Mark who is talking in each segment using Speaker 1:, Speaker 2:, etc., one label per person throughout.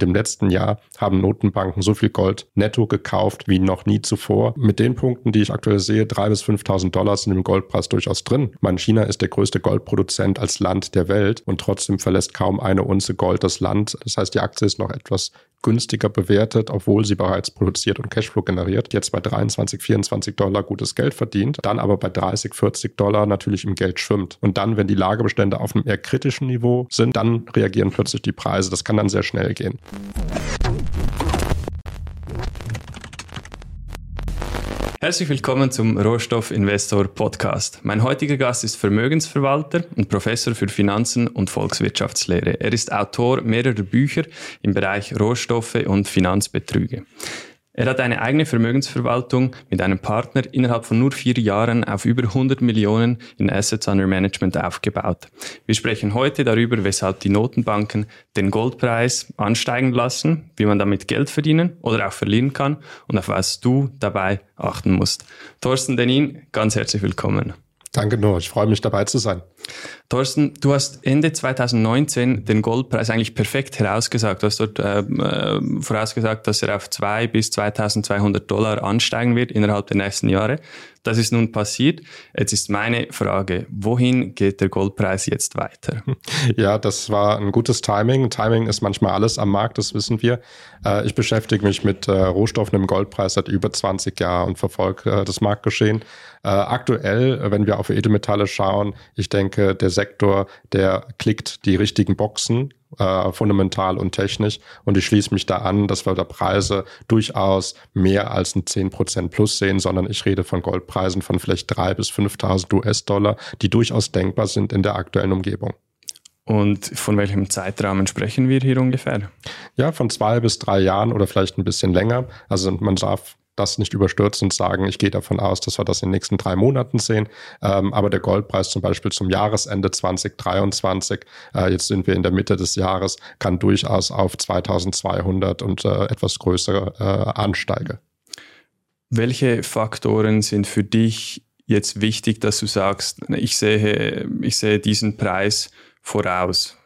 Speaker 1: Im letzten Jahr haben Notenbanken so viel Gold netto gekauft wie noch nie zuvor. Mit den Punkten, die ich aktuell sehe, 3.000 bis 5.000 Dollar sind im Goldpreis durchaus drin. Man, China ist der größte Goldproduzent als Land der Welt und trotzdem verlässt kaum eine Unze Gold das Land. Das heißt, die Aktie ist noch etwas günstiger bewertet, obwohl sie bereits produziert und Cashflow generiert. Jetzt bei 23, 24 Dollar gutes Geld verdient, dann aber bei 30, 40 Dollar natürlich im Geld schwimmt. Und dann, wenn die Lagerbestände auf einem eher kritischen Niveau sind, dann reagieren plötzlich die Preise. Das kann dann sehr schnell gehen.
Speaker 2: Herzlich willkommen zum Rohstoffinvestor Podcast. Mein heutiger Gast ist Vermögensverwalter und Professor für Finanzen und Volkswirtschaftslehre. Er ist Autor mehrerer Bücher im Bereich Rohstoffe und Finanzbetrüge. Er hat eine eigene Vermögensverwaltung mit einem Partner innerhalb von nur vier Jahren auf über 100 Millionen in Assets under Management aufgebaut. Wir sprechen heute darüber, weshalb die Notenbanken den Goldpreis ansteigen lassen, wie man damit Geld verdienen oder auch verlieren kann und auf was du dabei achten musst. Thorsten Denin, ganz herzlich willkommen.
Speaker 1: Danke nur, ich freue mich dabei zu sein.
Speaker 2: Thorsten, du hast Ende 2019 den Goldpreis eigentlich perfekt herausgesagt. Du hast dort äh, äh, vorausgesagt, dass er auf 2 bis 2200 Dollar ansteigen wird innerhalb der nächsten Jahre. Das ist nun passiert. Jetzt ist meine Frage, wohin geht der Goldpreis jetzt weiter?
Speaker 1: Ja, das war ein gutes Timing. Timing ist manchmal alles am Markt, das wissen wir. Äh, ich beschäftige mich mit äh, Rohstoffen im Goldpreis seit über 20 Jahren und verfolge äh, das Marktgeschehen. Aktuell, wenn wir auf Edelmetalle schauen, ich denke, der Sektor, der klickt die richtigen Boxen, äh, fundamental und technisch. Und ich schließe mich da an, dass wir da Preise durchaus mehr als ein 10% plus sehen, sondern ich rede von Goldpreisen von vielleicht 3.000 bis 5.000 US-Dollar, die durchaus denkbar sind in der aktuellen Umgebung.
Speaker 2: Und von welchem Zeitrahmen sprechen wir hier ungefähr?
Speaker 1: Ja, von zwei bis drei Jahren oder vielleicht ein bisschen länger. Also man darf das nicht überstürzen und sagen, ich gehe davon aus, dass wir das in den nächsten drei Monaten sehen. Ähm, aber der Goldpreis zum Beispiel zum Jahresende 2023, äh, jetzt sind wir in der Mitte des Jahres, kann durchaus auf 2200 und äh, etwas größere äh, ansteigen.
Speaker 2: Welche Faktoren sind für dich jetzt wichtig, dass du sagst, ich sehe, ich sehe diesen Preis voraus?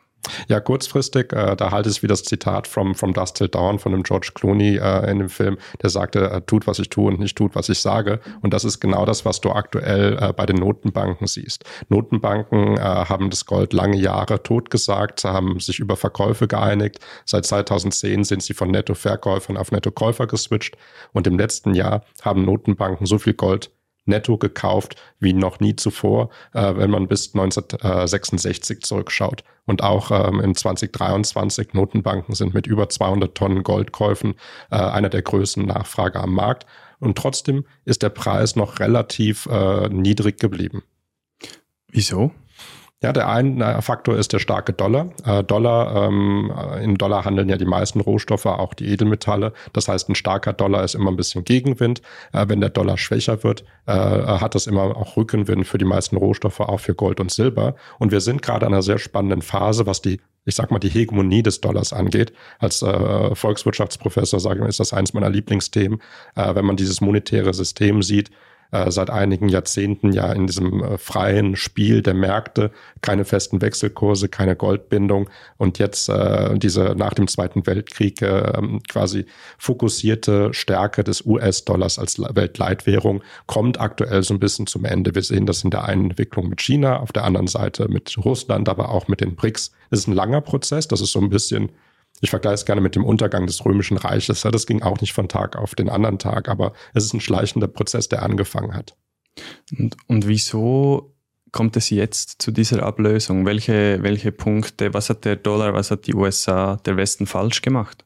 Speaker 1: Ja, kurzfristig, äh, da halte ich wie das Zitat from, from Dust Till Dawn von dem George Clooney äh, in dem Film, der sagte, äh, tut, was ich tue und nicht tut, was ich sage. Und das ist genau das, was du aktuell äh, bei den Notenbanken siehst. Notenbanken äh, haben das Gold lange Jahre totgesagt, haben sich über Verkäufe geeinigt. Seit 2010 sind sie von Nettoverkäufern auf Nettokäufer geswitcht. Und im letzten Jahr haben Notenbanken so viel Gold netto gekauft wie noch nie zuvor, äh, wenn man bis 1966 zurückschaut. Und auch ähm, in 2023 Notenbanken sind mit über 200 Tonnen Goldkäufen äh, einer der größten Nachfrage am Markt. Und trotzdem ist der Preis noch relativ äh, niedrig geblieben.
Speaker 2: Wieso?
Speaker 1: Ja, der eine Faktor ist der starke Dollar. Äh, Dollar, ähm, in Dollar handeln ja die meisten Rohstoffe, auch die Edelmetalle. Das heißt, ein starker Dollar ist immer ein bisschen Gegenwind. Äh, wenn der Dollar schwächer wird, äh, hat das immer auch Rückenwind für die meisten Rohstoffe, auch für Gold und Silber. Und wir sind gerade an einer sehr spannenden Phase, was die ich sag mal, die Hegemonie des Dollars angeht. Als äh, Volkswirtschaftsprofessor sage ich, ist das eins meiner Lieblingsthemen, äh, wenn man dieses monetäre System sieht, äh, seit einigen Jahrzehnten ja in diesem äh, freien Spiel der Märkte, keine festen Wechselkurse, keine Goldbindung und jetzt äh, diese nach dem Zweiten Weltkrieg äh, quasi fokussierte Stärke des US-Dollars als Weltleitwährung kommt aktuell so ein bisschen zum Ende. Wir sehen das in der einen Entwicklung mit China, auf der anderen Seite mit Russland, aber auch mit den BRICS. Das ist ein langer Prozess, das ist so ein bisschen ich vergleiche es gerne mit dem Untergang des Römischen Reiches. Das ging auch nicht von Tag auf den anderen Tag, aber es ist ein schleichender Prozess, der angefangen hat.
Speaker 2: Und, und wieso kommt es jetzt zu dieser Ablösung? Welche, welche Punkte, was hat der Dollar, was hat die USA, der Westen falsch gemacht?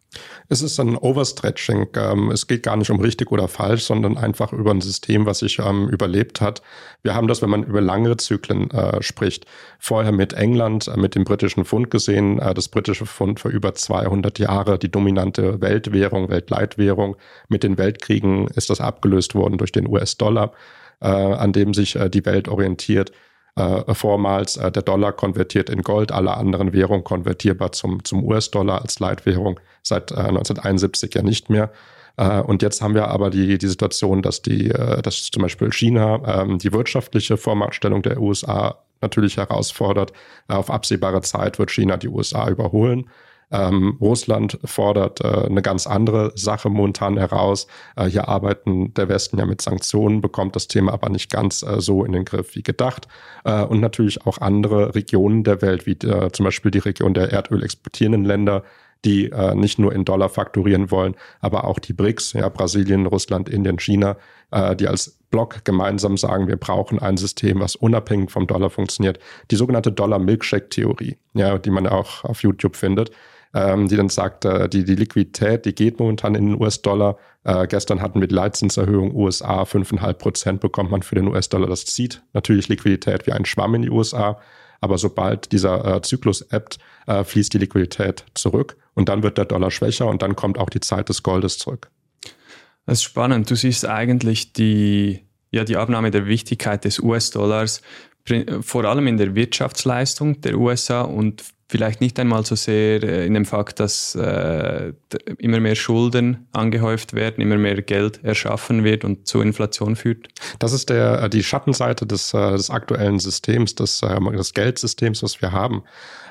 Speaker 1: Es ist ein Overstretching. Ähm, es geht gar nicht um richtig oder falsch, sondern einfach über ein System, was sich ähm, überlebt hat. Wir haben das, wenn man über langere Zyklen äh, spricht, vorher mit England, äh, mit dem britischen Pfund gesehen. Äh, das britische Pfund für über 200 Jahre die dominante Weltwährung, Weltleitwährung. Mit den Weltkriegen ist das abgelöst worden durch den US-Dollar, an dem sich die Welt orientiert äh, vormals äh, der Dollar konvertiert in Gold, alle anderen Währungen konvertierbar zum, zum US-Dollar als Leitwährung seit äh, 1971 ja nicht mehr. Äh, und jetzt haben wir aber die, die Situation, dass die, äh, dass zum Beispiel China ähm, die wirtschaftliche Vormachtstellung der USA natürlich herausfordert. Auf absehbare Zeit wird China die USA überholen. Ähm, Russland fordert äh, eine ganz andere Sache momentan heraus. Äh, hier arbeiten der Westen ja mit Sanktionen, bekommt das Thema aber nicht ganz äh, so in den Griff wie gedacht. Äh, und natürlich auch andere Regionen der Welt, wie äh, zum Beispiel die Region der Erdöl exportierenden Länder, die äh, nicht nur in Dollar fakturieren wollen, aber auch die BRICS, ja, Brasilien, Russland, Indien, China, äh, die als Block gemeinsam sagen, wir brauchen ein System, was unabhängig vom Dollar funktioniert. Die sogenannte Dollar-Milkshake-Theorie, ja, die man auch auf YouTube findet ähm, die dann sagt, äh, die, die Liquidität, die geht momentan in den US-Dollar. Äh, gestern hatten wir Leitzinserhöhung USA, 5,5 Prozent bekommt man für den US-Dollar. Das zieht natürlich Liquidität wie ein Schwamm in die USA. Aber sobald dieser äh, Zyklus ebbt, äh, fließt die Liquidität zurück und dann wird der Dollar schwächer und dann kommt auch die Zeit des Goldes zurück.
Speaker 2: Das ist spannend. Du siehst eigentlich die, ja, die Abnahme der Wichtigkeit des US-Dollars vor allem in der Wirtschaftsleistung der USA und vielleicht nicht einmal so sehr äh, in dem Fakt, dass äh, immer mehr Schulden angehäuft werden, immer mehr Geld erschaffen wird und zu Inflation führt?
Speaker 1: Das ist der, äh, die Schattenseite des, äh, des aktuellen Systems, des, des Geldsystems, was wir haben.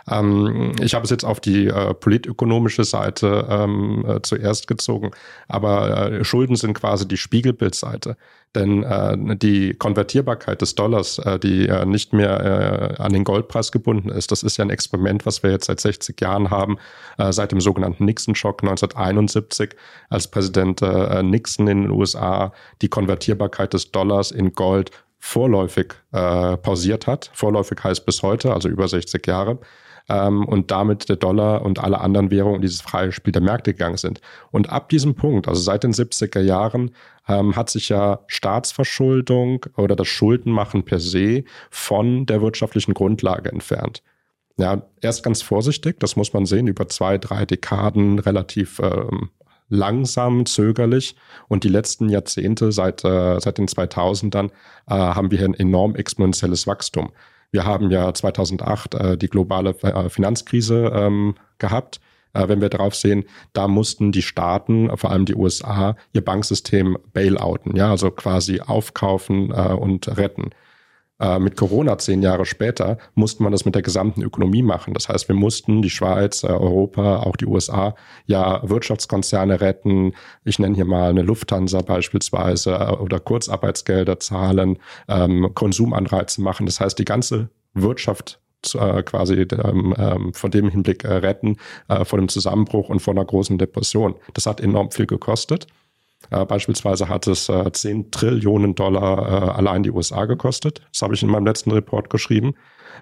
Speaker 1: Ähm, ich habe es jetzt auf die äh, politökonomische Seite ähm, äh, zuerst gezogen, aber äh, Schulden sind quasi die Spiegelbildseite. Denn äh, die Konvertierbarkeit des Dollars, äh, die äh, nicht mehr an den Goldpreis gebunden ist, das ist ja ein Experiment, was wir jetzt seit 60 Jahren haben, seit dem sogenannten Nixon-Schock 1971, als Präsident Nixon in den USA die Konvertierbarkeit des Dollars in Gold vorläufig äh, pausiert hat. Vorläufig heißt bis heute, also über 60 Jahre ähm, und damit der Dollar und alle anderen Währungen in dieses freie Spiel der Märkte gegangen sind. Und ab diesem Punkt, also seit den 70er Jahren, ähm, hat sich ja Staatsverschuldung oder das Schuldenmachen per se von der wirtschaftlichen Grundlage entfernt. Ja, erst ganz vorsichtig, das muss man sehen, über zwei, drei Dekaden relativ ähm, langsam, zögerlich. Und die letzten Jahrzehnte, seit, äh, seit den 2000ern, äh, haben wir hier ein enorm exponentielles Wachstum. Wir haben ja 2008 äh, die globale äh, Finanzkrise ähm, gehabt. Äh, wenn wir darauf sehen, da mussten die Staaten, vor allem die USA, ihr Banksystem bailouten, ja, also quasi aufkaufen äh, und retten. Äh, mit Corona zehn Jahre später musste man das mit der gesamten Ökonomie machen. Das heißt, wir mussten die Schweiz, äh, Europa, auch die USA ja Wirtschaftskonzerne retten. Ich nenne hier mal eine Lufthansa beispielsweise äh, oder Kurzarbeitsgelder zahlen, ähm, Konsumanreize machen. Das heißt, die ganze Wirtschaft äh, quasi ähm, ähm, von dem Hinblick äh, retten, äh, vor dem Zusammenbruch und vor einer großen Depression. Das hat enorm viel gekostet. Äh, beispielsweise hat es äh, 10 Trillionen Dollar äh, allein die USA gekostet. Das habe ich in meinem letzten Report geschrieben.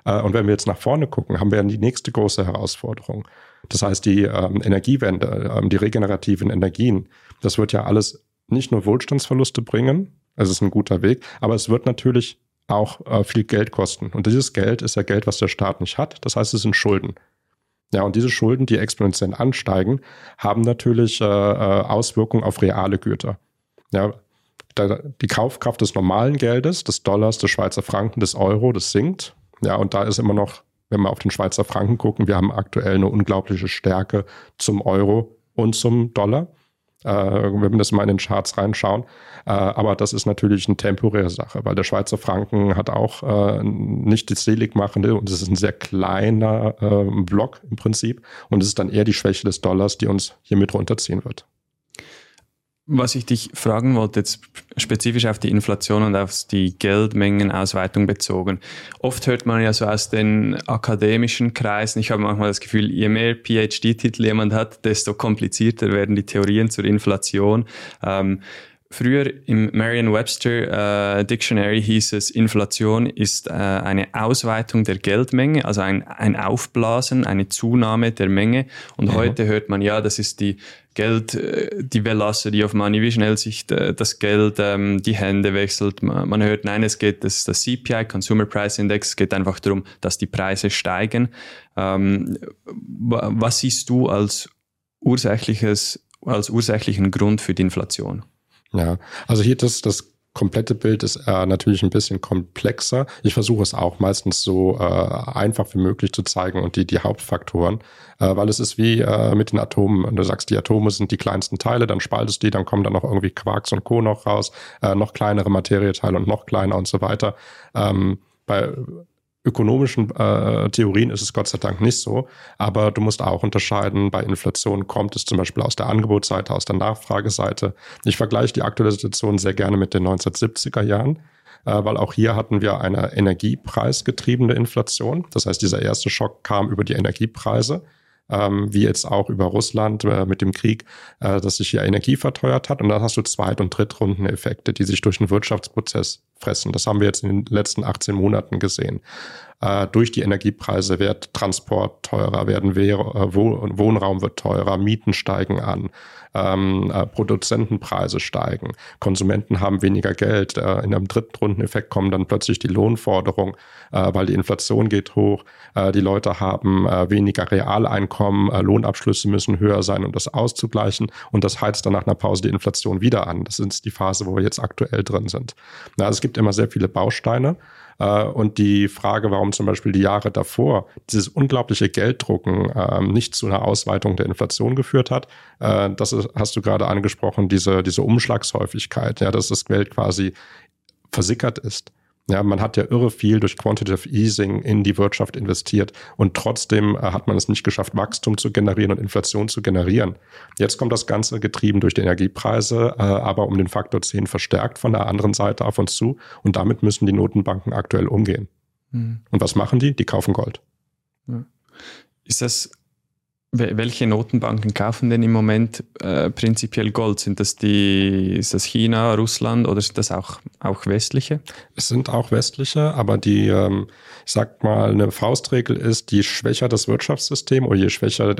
Speaker 1: Äh, und wenn wir jetzt nach vorne gucken, haben wir die nächste große Herausforderung. Das heißt, die ähm, Energiewende, ähm, die regenerativen Energien, das wird ja alles nicht nur Wohlstandsverluste bringen, es ist ein guter Weg, aber es wird natürlich auch äh, viel Geld kosten. Und dieses Geld ist ja Geld, was der Staat nicht hat. Das heißt, es sind Schulden. Ja, und diese Schulden, die exponentiell ansteigen, haben natürlich äh, äh, Auswirkungen auf reale Güter. Ja, die Kaufkraft des normalen Geldes, des Dollars, des Schweizer Franken, des Euro, das sinkt. Ja, und da ist immer noch, wenn wir auf den Schweizer Franken gucken, wir haben aktuell eine unglaubliche Stärke zum Euro und zum Dollar wenn wir das mal in den Charts reinschauen. Äh, aber das ist natürlich eine temporäre Sache, weil der Schweizer Franken hat auch äh, nicht das Seligmachende und es ist ein sehr kleiner äh, Block im Prinzip. Und es ist dann eher die Schwäche des Dollars, die uns hier mit runterziehen wird.
Speaker 2: Was ich dich fragen wollte, jetzt spezifisch auf die Inflation und auf die Geldmengenausweitung bezogen. Oft hört man ja so aus den akademischen Kreisen, ich habe manchmal das Gefühl, je mehr PhD-Titel jemand hat, desto komplizierter werden die Theorien zur Inflation. Ähm, Früher im Merriam-Webster äh, Dictionary hieß es, Inflation ist äh, eine Ausweitung der Geldmenge, also ein, ein Aufblasen, eine Zunahme der Menge. Und mhm. heute hört man, ja, das ist die Geld, äh, die Velocity of Money, wie schnell sich äh, das Geld ähm, die Hände wechselt. Man, hört, nein, es geht, das, das CPI, Consumer Price Index, es geht einfach darum, dass die Preise steigen. Ähm, was siehst du als ursächliches, als ursächlichen Grund für die Inflation?
Speaker 1: Ja, also hier das, das komplette Bild ist äh, natürlich ein bisschen komplexer. Ich versuche es auch meistens so äh, einfach wie möglich zu zeigen und die, die Hauptfaktoren, äh, weil es ist wie äh, mit den Atomen. Du sagst, die Atome sind die kleinsten Teile, dann spaltest du die, dann kommen dann noch irgendwie Quarks und Co. noch raus, äh, noch kleinere Materieteile und noch kleiner und so weiter. Ähm, bei ökonomischen äh, Theorien ist es Gott sei Dank nicht so, aber du musst auch unterscheiden, bei Inflation kommt es zum Beispiel aus der Angebotsseite, aus der Nachfrageseite. Ich vergleiche die aktuelle Situation sehr gerne mit den 1970er Jahren, äh, weil auch hier hatten wir eine energiepreisgetriebene Inflation. Das heißt, dieser erste Schock kam über die Energiepreise ähm, wie jetzt auch über Russland äh, mit dem Krieg, äh, dass sich hier Energie verteuert hat. Und dann hast du Zweit- und Drittrundeneffekte, die sich durch den Wirtschaftsprozess fressen. Das haben wir jetzt in den letzten 18 Monaten gesehen. Äh, durch die Energiepreise wird Transport teurer, werden Wehr, äh, Wohnraum wird teurer, Mieten steigen an, ähm, äh, Produzentenpreise steigen, Konsumenten haben weniger Geld. Äh, in einem dritten Rundeneffekt kommen dann plötzlich die Lohnforderungen, äh, weil die Inflation geht hoch, äh, die Leute haben äh, weniger Realeinkommen, äh, Lohnabschlüsse müssen höher sein, um das auszugleichen und das heizt dann nach einer Pause die Inflation wieder an. Das ist die Phase, wo wir jetzt aktuell drin sind. Na, es gibt immer sehr viele Bausteine. Äh, und die Frage, warum zum Beispiel die Jahre davor dieses unglaubliche Gelddrucken ähm, nicht zu einer Ausweitung der Inflation geführt hat, äh, das hast du gerade angesprochen, diese, diese Umschlagshäufigkeit, ja, dass das Geld quasi versickert ist. Ja, man hat ja irre viel durch Quantitative Easing in die Wirtschaft investiert und trotzdem äh, hat man es nicht geschafft, Wachstum zu generieren und Inflation zu generieren. Jetzt kommt das Ganze getrieben durch die Energiepreise, äh, aber um den Faktor 10 verstärkt von der anderen Seite auf uns zu und damit müssen die Notenbanken aktuell umgehen. Mhm. Und was machen die? Die kaufen Gold.
Speaker 2: Ist das welche Notenbanken kaufen denn im Moment äh, prinzipiell Gold? Sind das die, ist das China, Russland oder sind das auch, auch westliche?
Speaker 1: Es sind auch westliche, aber die, ähm, ich sag mal, eine Faustregel ist, je schwächer das Wirtschaftssystem oder je schwächer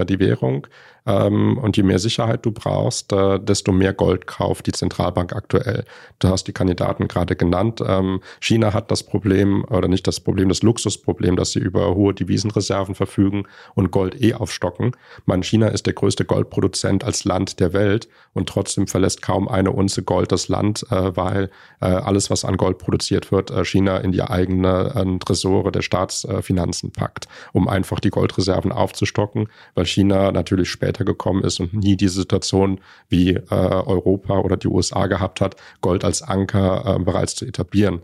Speaker 1: äh, die Währung, und je mehr Sicherheit du brauchst, äh, desto mehr Gold kauft die Zentralbank aktuell. Du hast die Kandidaten gerade genannt. Ähm, China hat das Problem, oder nicht das Problem, das Luxusproblem, dass sie über hohe Devisenreserven verfügen und Gold eh aufstocken. Man, China ist der größte Goldproduzent als Land der Welt und trotzdem verlässt kaum eine Unze Gold das Land, äh, weil äh, alles, was an Gold produziert wird, China in die eigenen Tresore der Staatsfinanzen packt, um einfach die Goldreserven aufzustocken, weil China natürlich später später gekommen ist und nie die Situation wie äh, Europa oder die USA gehabt hat, Gold als Anker äh, bereits zu etablieren.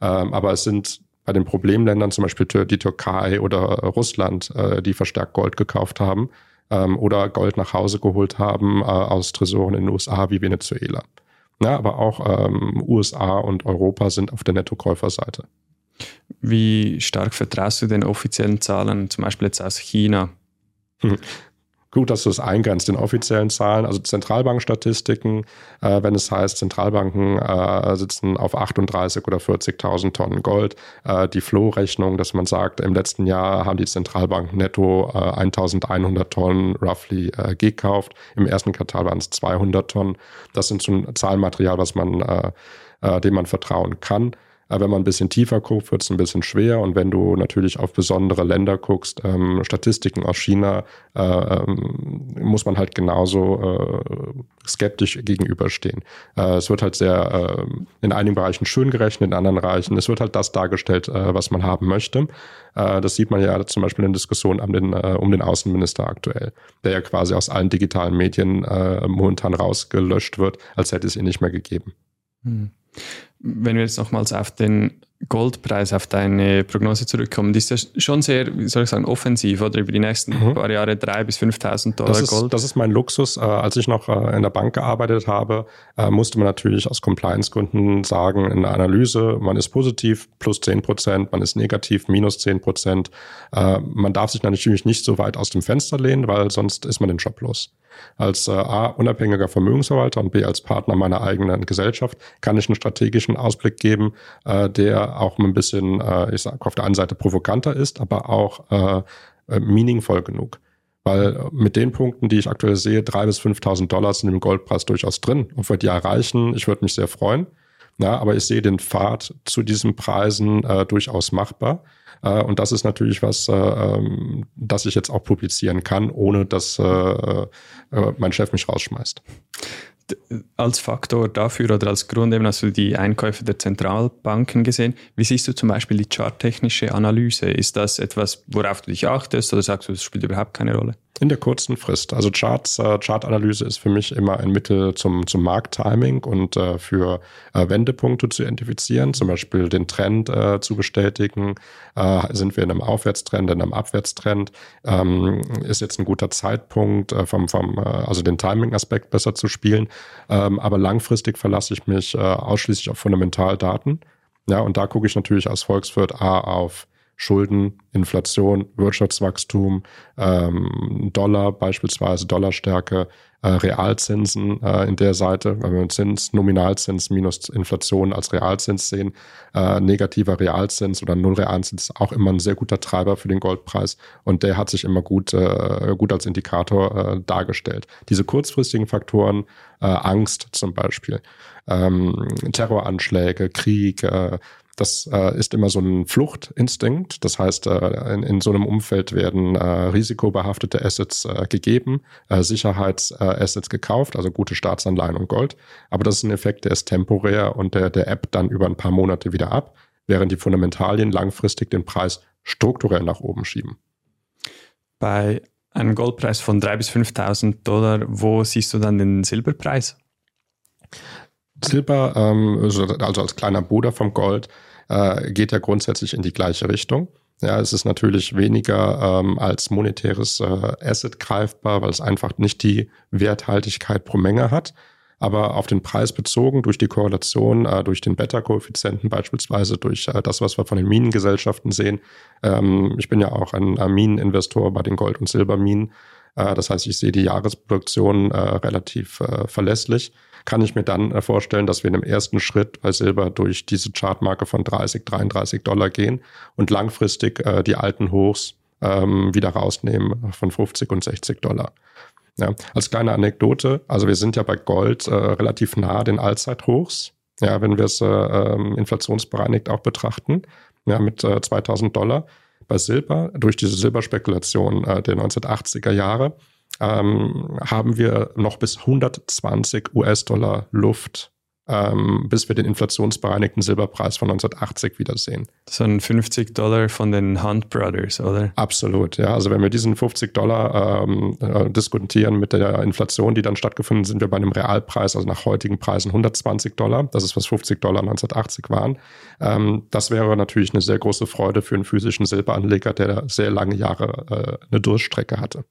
Speaker 1: Ähm, aber es sind bei den Problemländern, zum Beispiel die Türkei oder Russland, äh, die verstärkt Gold gekauft haben ähm, oder Gold nach Hause geholt haben äh, aus Tresoren in den USA wie Venezuela. Ja, aber auch ähm, USA und Europa sind auf der Nettokäuferseite.
Speaker 2: Wie stark vertraust du den offiziellen Zahlen, zum Beispiel jetzt aus China?
Speaker 1: Hm. Gut, dass du es eingrenzt, den offiziellen Zahlen, also Zentralbankstatistiken, äh, wenn es heißt, Zentralbanken äh, sitzen auf 38 oder 40.000 Tonnen Gold. Äh, die Flow-Rechnung, dass man sagt, im letzten Jahr haben die Zentralbanken netto äh, 1.100 Tonnen roughly äh, gekauft. Im ersten Quartal waren es 200 Tonnen. Das sind so ein Zahlenmaterial, was man, äh, äh, dem man vertrauen kann. Aber wenn man ein bisschen tiefer guckt, wird es ein bisschen schwer. Und wenn du natürlich auf besondere Länder guckst, ähm, Statistiken aus China, äh, ähm, muss man halt genauso äh, skeptisch gegenüberstehen. Äh, es wird halt sehr äh, in einigen Bereichen schön gerechnet, in anderen Bereichen. Es wird halt das dargestellt, äh, was man haben möchte. Äh, das sieht man ja zum Beispiel in Diskussionen um den, um den Außenminister aktuell, der ja quasi aus allen digitalen Medien momentan rausgelöscht wird, als hätte es ihn nicht mehr gegeben. Hm.
Speaker 2: Wenn wir jetzt nochmals auf den Goldpreis, auf deine Prognose zurückkommen, die ist ja schon sehr, wie soll ich sagen, offensiv oder über die nächsten mhm. paar Jahre 3.000 bis 5.000 Dollar
Speaker 1: das ist,
Speaker 2: Gold.
Speaker 1: Das ist mein Luxus. Äh, als ich noch äh, in der Bank gearbeitet habe, äh, musste man natürlich aus Compliance-Gründen sagen, in der Analyse, man ist positiv, plus 10 Prozent, man ist negativ, minus 10 Prozent. Man darf sich natürlich nicht so weit aus dem Fenster lehnen, weil sonst ist man den Job los. Als A, unabhängiger Vermögensverwalter und B, als Partner meiner eigenen Gesellschaft kann ich einen strategischen Ausblick geben, der auch ein bisschen, äh, ich sag, auf der einen Seite provokanter ist, aber auch äh, äh meaningvoll genug. Weil mit den Punkten, die ich aktuell sehe, 3.000 bis 5.000 Dollar sind im Goldpreis durchaus drin. Und wir die erreichen, ich würde mich sehr freuen. Ja, aber ich sehe den Pfad zu diesen Preisen äh, durchaus machbar. Äh, und das ist natürlich was, äh, ähm, das ich jetzt auch publizieren kann, ohne dass äh, äh, mein Chef mich rausschmeißt
Speaker 2: als Faktor dafür oder als Grund eben hast du die Einkäufe der Zentralbanken gesehen. Wie siehst du zum Beispiel die charttechnische Analyse? Ist das etwas, worauf du dich achtest oder sagst du, das spielt überhaupt keine Rolle?
Speaker 1: In der kurzen Frist. Also Charts, äh, Chartanalyse ist für mich immer ein Mittel zum, zum Markttiming und äh, für äh, Wendepunkte zu identifizieren, zum Beispiel den Trend äh, zu bestätigen. Äh, sind wir in einem Aufwärtstrend, in einem Abwärtstrend? Ähm, ist jetzt ein guter Zeitpunkt, äh, vom, vom, äh, also den Timing-Aspekt besser zu spielen. Ähm, aber langfristig verlasse ich mich ausschließlich auf Fundamentaldaten. Ja, und da gucke ich natürlich als Volkswirt A auf Schulden, Inflation, Wirtschaftswachstum, ähm, Dollar beispielsweise, Dollarstärke, äh, Realzinsen äh, in der Seite, wenn wir Zins, Nominalzins minus Inflation als Realzins sehen, äh, negativer Realzins oder Nullrealzins ist auch immer ein sehr guter Treiber für den Goldpreis und der hat sich immer gut, äh, gut als Indikator äh, dargestellt. Diese kurzfristigen Faktoren, äh, Angst zum Beispiel, ähm, Terroranschläge, Krieg, das äh, ist immer so ein Fluchtinstinkt. Das heißt, äh, in, in, so einem Umfeld werden äh, risikobehaftete Assets äh, gegeben, äh, Sicherheitsassets gekauft, also gute Staatsanleihen und Gold. Aber das ist ein Effekt, der ist temporär und der, der App dann über ein paar Monate wieder ab, während die Fundamentalien langfristig den Preis strukturell nach oben schieben.
Speaker 2: Bei einem Goldpreis von 3.000 bis 5.000 Dollar, wo siehst du dann den Silberpreis?
Speaker 1: Silber, ähm, also als kleiner Bruder vom Gold, äh, geht ja grundsätzlich in die gleiche Richtung. Ja, es ist natürlich weniger ähm, als monetäres äh, Asset greifbar, weil es einfach nicht die Werthaltigkeit pro Menge hat. Aber auf den Preis bezogen, durch die Korrelation, äh, durch den Beta-Koeffizienten beispielsweise, durch äh, das, was wir von den Minengesellschaften sehen. Ähm, ich bin ja auch ein, ein Mineninvestor bei den Gold- und Silberminen. Äh, das heißt, ich sehe die Jahresproduktion äh, relativ äh, verlässlich kann ich mir dann äh, vorstellen, dass wir in dem ersten Schritt bei Silber durch diese Chartmarke von 30, 33 Dollar gehen und langfristig äh, die alten Hochs ähm, wieder rausnehmen von 50 und 60 Dollar. Ja, als kleine Anekdote, also wir sind ja bei Gold äh, relativ nah den Allzeithochs, ja, wenn wir es äh, ähm, inflationsbereinigt auch betrachten, ja, mit äh, 2000 Dollar. Bei Silber, durch diese Silberspekulation äh, der 1980er Jahre, ähm, haben wir noch bis 120 US-Dollar Luft, ähm, bis wir den inflationsbereinigten Silberpreis von 1980 wiedersehen.
Speaker 2: Das sind 50 Dollar von den Hunt Brothers, oder?
Speaker 1: Absolut, ja. Also wenn wir diesen 50 Dollar ähm, äh, diskutieren mit der Inflation, die dann stattgefunden, sind wir bei einem Realpreis, also nach heutigen Preisen 120 Dollar. Das ist was 50 Dollar 1980 waren. Ähm, das wäre natürlich eine sehr große Freude für einen physischen Silberanleger, der sehr lange Jahre äh, eine Durststrecke hatte.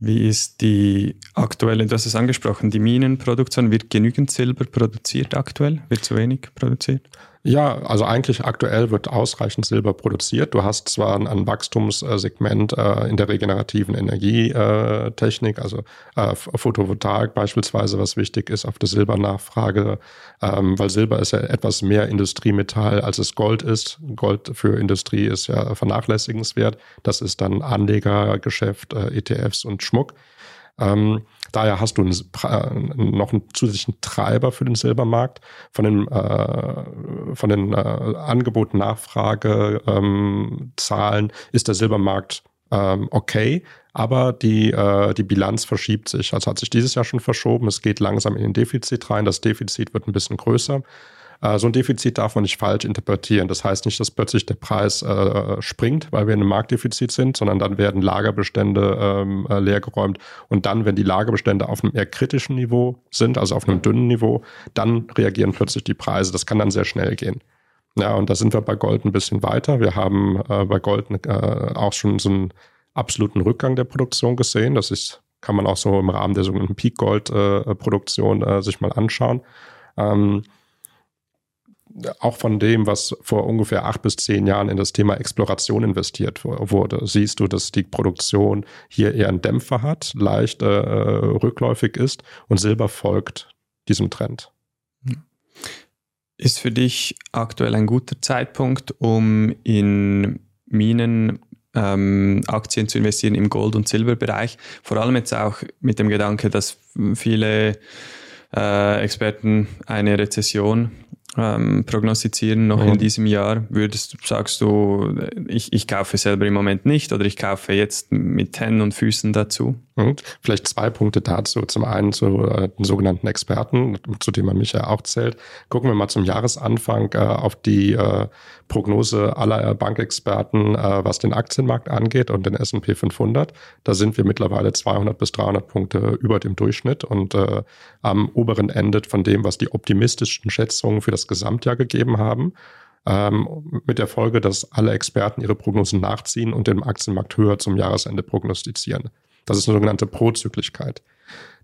Speaker 2: Wie ist die aktuelle, du hast es angesprochen, die Minenproduktion, wird genügend Silber produziert aktuell? Wird zu wenig produziert?
Speaker 1: Ja, also eigentlich aktuell wird ausreichend Silber produziert. Du hast zwar ein, ein Wachstumssegment äh, in der regenerativen Energietechnik, also äh, Photovoltaik beispielsweise, was wichtig ist auf der Silbernachfrage, ähm, weil Silber ist ja etwas mehr Industriemetall, als es Gold ist. Gold für Industrie ist ja vernachlässigenswert. Das ist dann Anlegergeschäft, äh, ETFs und Schmuck. Ähm, daher hast du einen, äh, noch einen zusätzlichen Treiber für den Silbermarkt. Von den, äh, von den äh, Angebot-Nachfrage-Zahlen ähm, ist der Silbermarkt ähm, okay, aber die, äh, die Bilanz verschiebt sich. Also hat sich dieses Jahr schon verschoben. Es geht langsam in den Defizit rein. Das Defizit wird ein bisschen größer. Äh, so ein Defizit darf man nicht falsch interpretieren. Das heißt nicht, dass plötzlich der Preis äh, springt, weil wir in einem Marktdefizit sind, sondern dann werden Lagerbestände ähm, äh, leergeräumt. Und dann, wenn die Lagerbestände auf einem eher kritischen Niveau sind, also auf einem dünnen Niveau, dann reagieren plötzlich die Preise. Das kann dann sehr schnell gehen. Ja, und da sind wir bei Gold ein bisschen weiter. Wir haben äh, bei Gold äh, auch schon so einen absoluten Rückgang der Produktion gesehen. Das ist, kann man auch so im Rahmen der sogenannten Peak Gold äh, Produktion äh, sich mal anschauen. Ähm, auch von dem, was vor ungefähr acht bis zehn Jahren in das Thema Exploration investiert wurde, siehst du, dass die Produktion hier eher einen Dämpfer hat, leicht äh, rückläufig ist und Silber folgt diesem Trend.
Speaker 2: Ist für dich aktuell ein guter Zeitpunkt, um in Minen ähm, Aktien zu investieren im Gold- und Silberbereich? Vor allem jetzt auch mit dem Gedanke, dass viele äh, Experten eine Rezession ähm, prognostizieren noch mhm. in diesem Jahr? Würdest sagst du, ich, ich kaufe selber im Moment nicht oder ich kaufe jetzt mit Händen und Füßen dazu?
Speaker 1: Und vielleicht zwei Punkte dazu. Zum einen zu äh, den sogenannten Experten, zu denen man mich ja auch zählt. Gucken wir mal zum Jahresanfang äh, auf die äh, Prognose aller Bankexperten, äh, was den Aktienmarkt angeht und den S&P 500. Da sind wir mittlerweile 200 bis 300 Punkte über dem Durchschnitt und äh, am oberen Ende von dem, was die optimistischen Schätzungen für das Gesamtjahr gegeben haben ähm, mit der Folge, dass alle Experten ihre Prognosen nachziehen und den Aktienmarkt höher zum Jahresende prognostizieren. Das ist eine sogenannte Prozyklichkeit.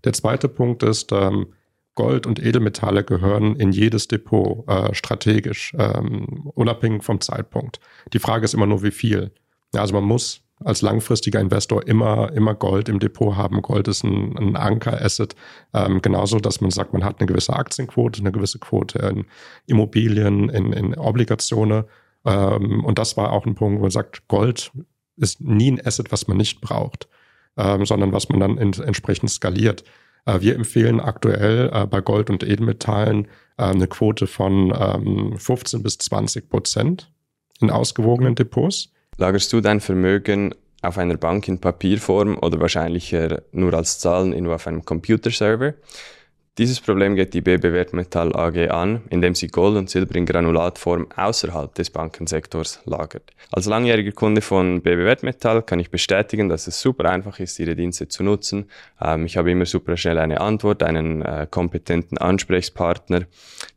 Speaker 1: Der zweite Punkt ist, ähm, Gold und Edelmetalle gehören in jedes Depot äh, strategisch, ähm, unabhängig vom Zeitpunkt. Die Frage ist immer nur, wie viel. Ja, also man muss als langfristiger Investor immer, immer Gold im Depot haben. Gold ist ein, ein Anker-Asset. Ähm, genauso, dass man sagt, man hat eine gewisse Aktienquote, eine gewisse Quote in Immobilien, in, in Obligationen. Ähm, und das war auch ein Punkt, wo man sagt, Gold ist nie ein Asset, was man nicht braucht ähm, sondern was man dann in, entsprechend skaliert. Äh, wir empfehlen aktuell äh, bei Gold und Edelmetallen äh, eine Quote von ähm, 15 bis 20 Prozent in ausgewogenen Depots.
Speaker 2: Lagerst du dein Vermögen auf einer Bank in Papierform oder wahrscheinlich nur als Zahlen in auf einem Computerserver? Dieses Problem geht die BB Wertmetall AG an, indem sie Gold und Silber in Granulatform außerhalb des Bankensektors lagert. Als langjähriger Kunde von BB Wertmetall kann ich bestätigen, dass es super einfach ist, ihre Dienste zu nutzen. Ähm, ich habe immer super schnell eine Antwort, einen äh, kompetenten Ansprechpartner.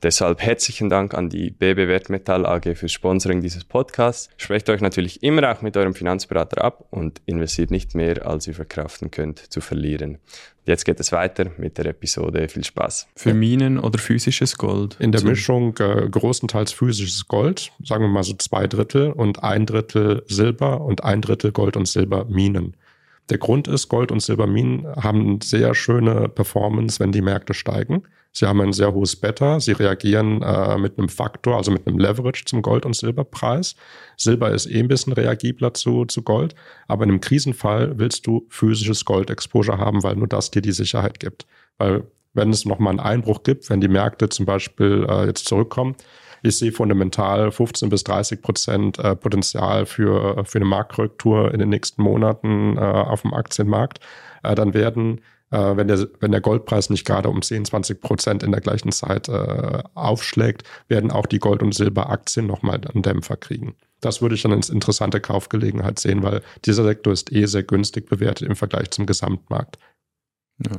Speaker 2: Deshalb herzlichen Dank an die BB Wertmetall AG fürs Sponsoring dieses Podcasts. Sprecht euch natürlich immer auch mit eurem Finanzberater ab und investiert nicht mehr, als ihr verkraften könnt, zu verlieren. Jetzt geht es weiter mit der Episode. Viel Spaß.
Speaker 1: Für Minen oder physisches Gold? In der Mischung äh, großenteils physisches Gold, sagen wir mal so zwei Drittel und ein Drittel Silber und ein Drittel Gold- und Silberminen. Der Grund ist, Gold- und Silberminen haben sehr schöne Performance, wenn die Märkte steigen. Sie haben ein sehr hohes Beta. Sie reagieren äh, mit einem Faktor, also mit einem Leverage zum Gold- und Silberpreis. Silber ist eh ein bisschen reagibler zu, zu Gold. Aber in einem Krisenfall willst du physisches Gold-Exposure haben, weil nur das dir die Sicherheit gibt. Weil wenn es nochmal einen Einbruch gibt, wenn die Märkte zum Beispiel äh, jetzt zurückkommen, ich sehe fundamental 15 bis 30 Prozent äh, Potenzial für, für eine Marktkorrektur in den nächsten Monaten äh, auf dem Aktienmarkt. Äh, dann werden äh, wenn, der, wenn der Goldpreis nicht gerade um 10, 20 Prozent in der gleichen Zeit äh, aufschlägt, werden auch die Gold- und Silberaktien nochmal einen Dämpfer kriegen. Das würde ich dann als interessante Kaufgelegenheit sehen, weil dieser Sektor ist eh sehr günstig bewertet im Vergleich zum Gesamtmarkt.
Speaker 2: Ja.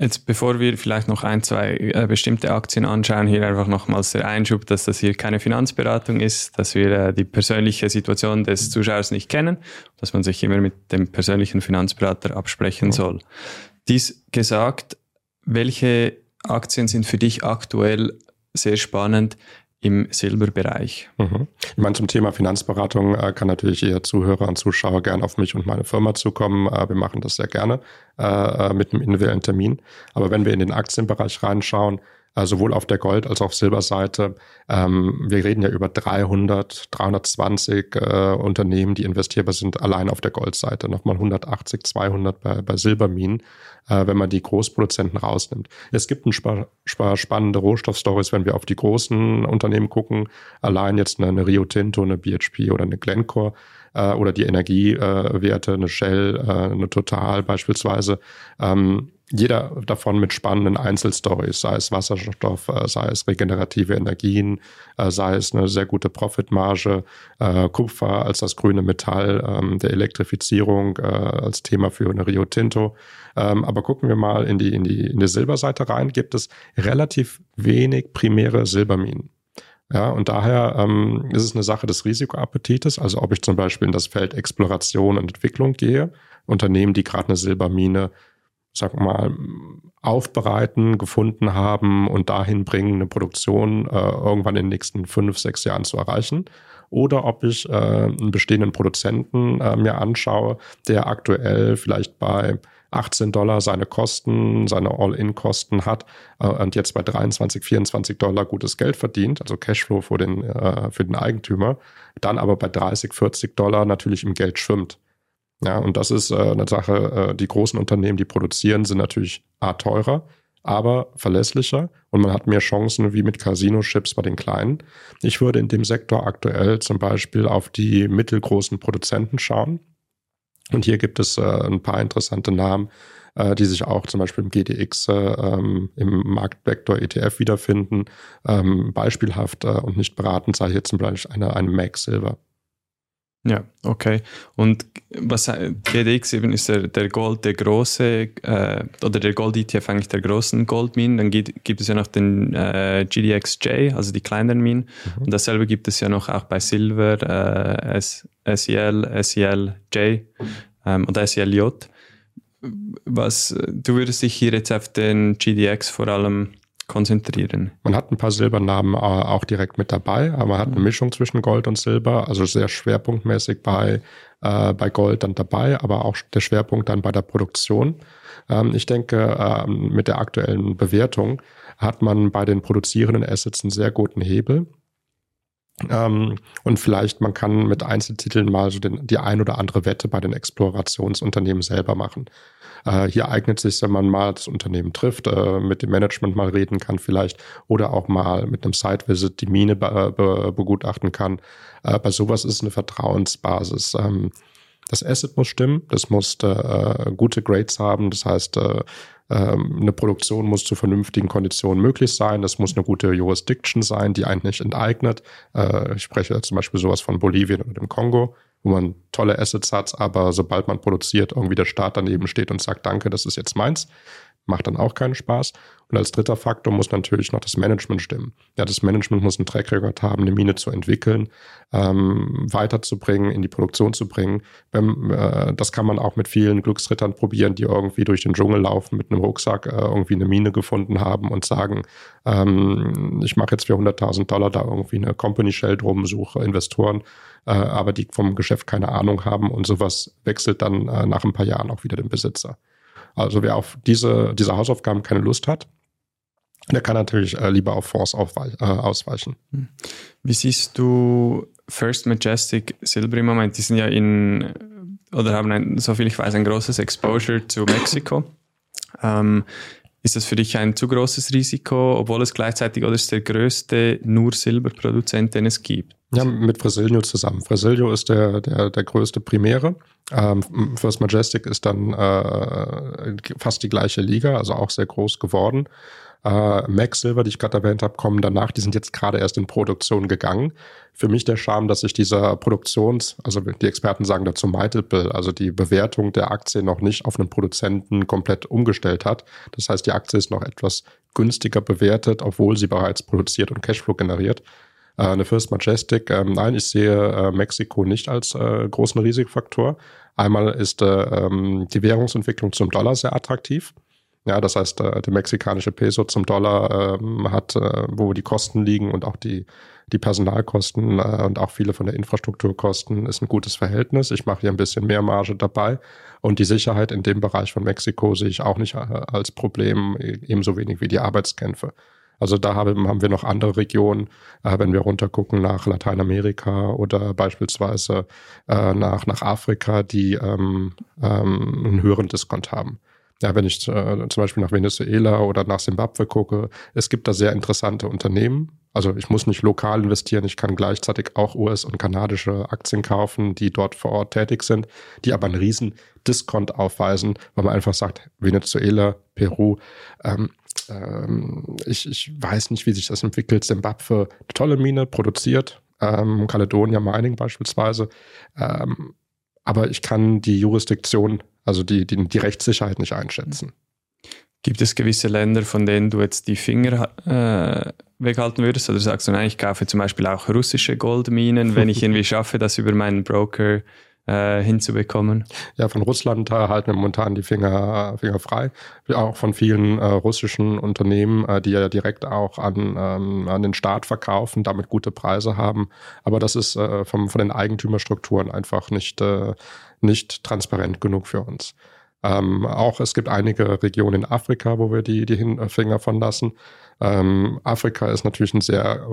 Speaker 2: Jetzt, bevor wir vielleicht noch ein, zwei äh, bestimmte Aktien anschauen, hier einfach nochmals der Einschub, dass das hier keine Finanzberatung ist, dass wir äh, die persönliche Situation des Zuschauers nicht kennen, dass man sich immer mit dem persönlichen Finanzberater absprechen soll. Dies gesagt, welche Aktien sind für dich aktuell sehr spannend im Silberbereich?
Speaker 1: Mhm. Ich meine, zum Thema Finanzberatung äh, kann natürlich Ihr Zuhörer und Zuschauer gerne auf mich und meine Firma zukommen. Äh, wir machen das sehr gerne äh, äh mit einem individuellen Termin. Aber wenn wir in den Aktienbereich reinschauen, äh, sowohl auf der Gold- als auch Silberseite. Ähm, wir reden ja über 300, 320 äh, Unternehmen, die investierbar sind, allein auf der Goldseite. Nochmal 180, 200 bei, bei Silberminen, äh, wenn man die Großproduzenten rausnimmt. Es gibt ein paar, spannende Rohstoffstories, wenn wir auf die großen Unternehmen gucken. Allein jetzt eine, eine Rio Tinto, eine BHP oder eine Glencore äh, oder die Energiewerte, eine Shell, äh, eine Total beispielsweise. Ähm, jeder davon mit spannenden Einzelstories, sei es Wasserstoff, äh, sei es regenerative Energien, äh, sei es eine sehr gute Profitmarge, äh, Kupfer als das grüne Metall ähm, der Elektrifizierung als Thema für eine Rio Tinto. Ähm, aber gucken wir mal in die, in die, in die Silberseite rein, gibt es relativ wenig primäre Silberminen. Ja, und daher ähm, ist es eine Sache des Risikoappetites, also ob ich zum Beispiel in das Feld Exploration und Entwicklung gehe, Unternehmen, die gerade eine Silbermine sag mal, aufbereiten, gefunden haben und dahin bringen, eine Produktion äh, irgendwann in den nächsten fünf, sechs Jahren zu erreichen. Oder ob ich äh, einen bestehenden Produzenten äh, mir anschaue, der aktuell vielleicht bei 18 Dollar seine Kosten, seine All-In-Kosten hat äh, und jetzt bei 23, 24 Dollar gutes Geld verdient, also Cashflow für den, äh, für den Eigentümer, dann aber bei 30, 40 Dollar natürlich im Geld schwimmt. Ja, und das ist äh, eine Sache, äh, die großen Unternehmen, die produzieren, sind natürlich A teurer, aber verlässlicher und man hat mehr Chancen wie mit Casino-Chips bei den kleinen. Ich würde in dem Sektor aktuell zum Beispiel auf die mittelgroßen Produzenten schauen. Und hier gibt es äh, ein paar interessante Namen, äh, die sich auch zum Beispiel im GDX äh, ähm, im Marktvektor ETF wiederfinden. Ähm, beispielhaft äh, und nicht beratend sei hier zum Beispiel eine, eine Mac Silver.
Speaker 2: Ja, okay. Und was GDX eben ist der, der Gold, der große, äh, oder der Gold-ETF eigentlich der großen Goldminen. Dann gibt, gibt es ja noch den äh, GDXJ, also die kleineren Minen. Mhm. Und dasselbe gibt es ja noch auch bei Silver, äh, SEL, SELJ ähm, oder SELJ. Was, du würdest dich hier jetzt auf den GDX vor allem konzentrieren.
Speaker 1: Man hat ein paar Silbernamen äh, auch direkt mit dabei, aber man hat eine. Mischung zwischen Gold und Silber, also sehr schwerpunktmäßig bei, äh, bei Gold dann dabei, aber auch der Schwerpunkt dann bei der Produktion. Ähm, ich denke, äh, mit der aktuellen Bewertung hat man bei den produzierenden Assets einen sehr guten Hebel. Ähm, und vielleicht man kann mit Einzeltiteln mal so den, die ein oder andere Wette bei den Explorationsunternehmen selber machen. Äh, hier eignet sich, wenn man mal das Unternehmen trifft, äh, mit dem Management mal reden kann vielleicht oder auch mal mit einem Site-Visit die Mine be be begutachten kann. Äh, bei sowas ist eine Vertrauensbasis. Ähm, das Asset muss stimmen, das muss äh, gute Grades haben, das heißt, äh, ähm, eine Produktion muss zu vernünftigen Konditionen möglich sein. Das muss eine gute Jurisdiction sein, die einen nicht enteignet. Äh, ich spreche zum Beispiel sowas von Bolivien oder dem Kongo wo man tolle Assets hat, aber sobald man produziert, irgendwie der Staat daneben steht und sagt, danke, das ist jetzt meins, macht dann auch keinen Spaß. Und als dritter Faktor muss natürlich noch das Management stimmen. Ja, das Management muss einen Track Record haben, eine Mine zu entwickeln, ähm, weiterzubringen, in die Produktion zu bringen. Beim, äh, das kann man auch mit vielen Glücksrittern probieren, die irgendwie durch den Dschungel laufen, mit einem Rucksack äh, irgendwie eine Mine gefunden haben und sagen, ähm, ich mache jetzt für 100.000 Dollar da irgendwie eine Company Shell drum, suche Investoren, äh, aber die vom Geschäft keine Ahnung haben und sowas wechselt dann äh, nach ein paar Jahren auch wieder den Besitzer. Also wer auf diese, diese Hausaufgaben keine Lust hat, der kann natürlich äh, lieber auf Fonds äh, ausweichen. Hm.
Speaker 2: Wie siehst du First Majestic Silber im Moment? Die sind ja in, oder haben, ein, soviel ich weiß, ein großes Exposure zu Mexiko. Ähm, ist das für dich ein zu großes Risiko, obwohl es gleichzeitig oder ist der größte nur Silberproduzent, den es gibt?
Speaker 1: Ja, mit Fresilio zusammen. Fresilio ist der, der, der größte Primäre. Ähm, First Majestic ist dann äh, fast die gleiche Liga, also auch sehr groß geworden. Äh, Max Silver, die ich gerade erwähnt habe, kommen danach. Die sind jetzt gerade erst in Produktion gegangen. Für mich der Charme, dass sich dieser Produktions, also die Experten sagen dazu Multiple, also die Bewertung der Aktie noch nicht auf einen Produzenten komplett umgestellt hat. Das heißt, die Aktie ist noch etwas günstiger bewertet, obwohl sie bereits produziert und Cashflow generiert. Äh, eine First Majestic, ähm, nein, ich sehe äh, Mexiko nicht als äh, großen Risikofaktor. Einmal ist äh, ähm, die Währungsentwicklung zum Dollar sehr attraktiv. Ja, das heißt, äh, der mexikanische Peso zum Dollar ähm, hat, äh, wo die Kosten liegen und auch die, die Personalkosten äh, und auch viele von der Infrastrukturkosten ist ein gutes Verhältnis. Ich mache hier ein bisschen mehr Marge dabei. Und die Sicherheit in dem Bereich von Mexiko sehe ich auch nicht äh, als Problem, e-, ebenso wenig wie die Arbeitskämpfe. Also da haben, wir noch andere Regionen, äh, wenn wir runtergucken nach Lateinamerika oder beispielsweise äh, nach, nach Afrika, die ähm, ähm, einen höheren Diskont haben. Ja, wenn ich äh, zum Beispiel nach Venezuela oder nach Simbabwe gucke, es gibt da sehr interessante Unternehmen. Also ich muss nicht lokal investieren, ich kann gleichzeitig auch US- und kanadische Aktien kaufen, die dort vor Ort tätig sind, die aber einen riesen Diskont aufweisen, weil man einfach sagt, Venezuela, Peru, ähm, ähm, ich, ich weiß nicht, wie sich das entwickelt. Simbabwe, tolle Mine, produziert. Ähm, Caledonia Mining beispielsweise. Ähm, aber ich kann die Jurisdiktion, also die, die, die Rechtssicherheit nicht einschätzen.
Speaker 2: Gibt es gewisse Länder, von denen du jetzt die Finger äh, weghalten würdest? Oder sagst du, nein, ich kaufe zum Beispiel auch russische Goldminen, wenn ich irgendwie schaffe, das über meinen Broker äh, hinzubekommen?
Speaker 1: Ja, von Russland äh, halten wir momentan die Finger, Finger frei. Auch von vielen äh, russischen Unternehmen, äh, die ja direkt auch an, ähm, an den Staat verkaufen, damit gute Preise haben. Aber das ist äh, vom, von den Eigentümerstrukturen einfach nicht, äh, nicht transparent genug für uns. Ähm, auch es gibt einige Regionen in Afrika, wo wir die, die Finger von lassen. Ähm, Afrika ist natürlich ein sehr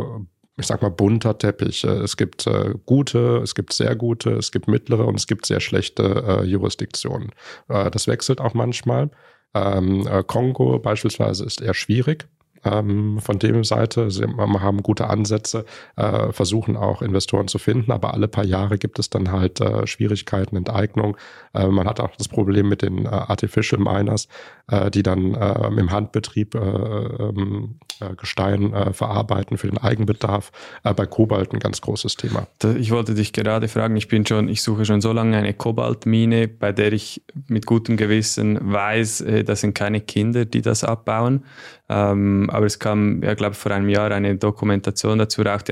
Speaker 1: ich sag mal, bunter Teppich. Äh, es gibt äh, gute, es gibt sehr gute, es gibt mittlere und es gibt sehr schlechte äh, Jurisdiktionen. Äh, das wechselt auch manchmal. Ähm, äh, Kongo beispielsweise ist eher schwierig. Ähm, von dem Seite. Sie haben gute Ansätze, äh, versuchen auch Investoren zu finden, aber alle paar Jahre gibt es dann halt äh, Schwierigkeiten, Enteignung. Äh, man hat auch das Problem mit den äh, Artificial Miners, äh, die dann äh, im Handbetrieb ähm, Gestein verarbeiten für den Eigenbedarf. bei Kobalt ein ganz großes Thema.
Speaker 2: Ich wollte dich gerade fragen, ich bin schon, ich suche schon so lange eine Kobaltmine, bei der ich mit gutem Gewissen weiß, das sind keine Kinder, die das abbauen. Ähm, aber es kam, ja, glaube vor einem Jahr eine Dokumentation dazu raus,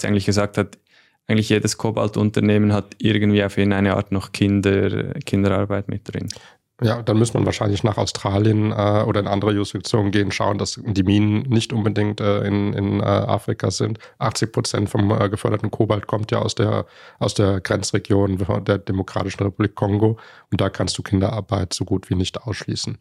Speaker 2: die eigentlich gesagt hat, eigentlich jedes Kobaltunternehmen hat irgendwie auf eine Art noch Kinder, Kinderarbeit mit drin.
Speaker 1: Ja, dann muss man wahrscheinlich nach Australien äh, oder in andere Jurisdiktionen gehen, schauen, dass die Minen nicht unbedingt äh, in, in äh, Afrika sind. 80 Prozent vom äh, geförderten Kobalt kommt ja aus der, aus der Grenzregion der Demokratischen Republik Kongo und da kannst du Kinderarbeit so gut wie nicht ausschließen.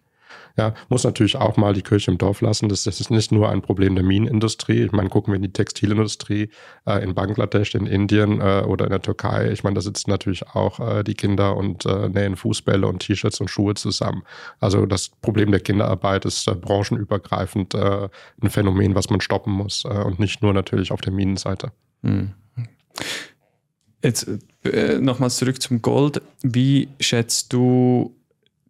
Speaker 1: Ja, muss natürlich auch mal die Kirche im Dorf lassen. Das, das ist nicht nur ein Problem der Minenindustrie. Ich meine, gucken wir in die Textilindustrie äh, in Bangladesch, in Indien äh, oder in der Türkei. Ich meine, da sitzen natürlich auch äh, die Kinder und äh, nähen Fußbälle und T-Shirts und Schuhe zusammen. Also das Problem der Kinderarbeit ist äh, branchenübergreifend äh, ein Phänomen, was man stoppen muss und nicht nur natürlich auf der Minenseite. Hm.
Speaker 2: Jetzt äh, nochmals zurück zum Gold. Wie schätzt du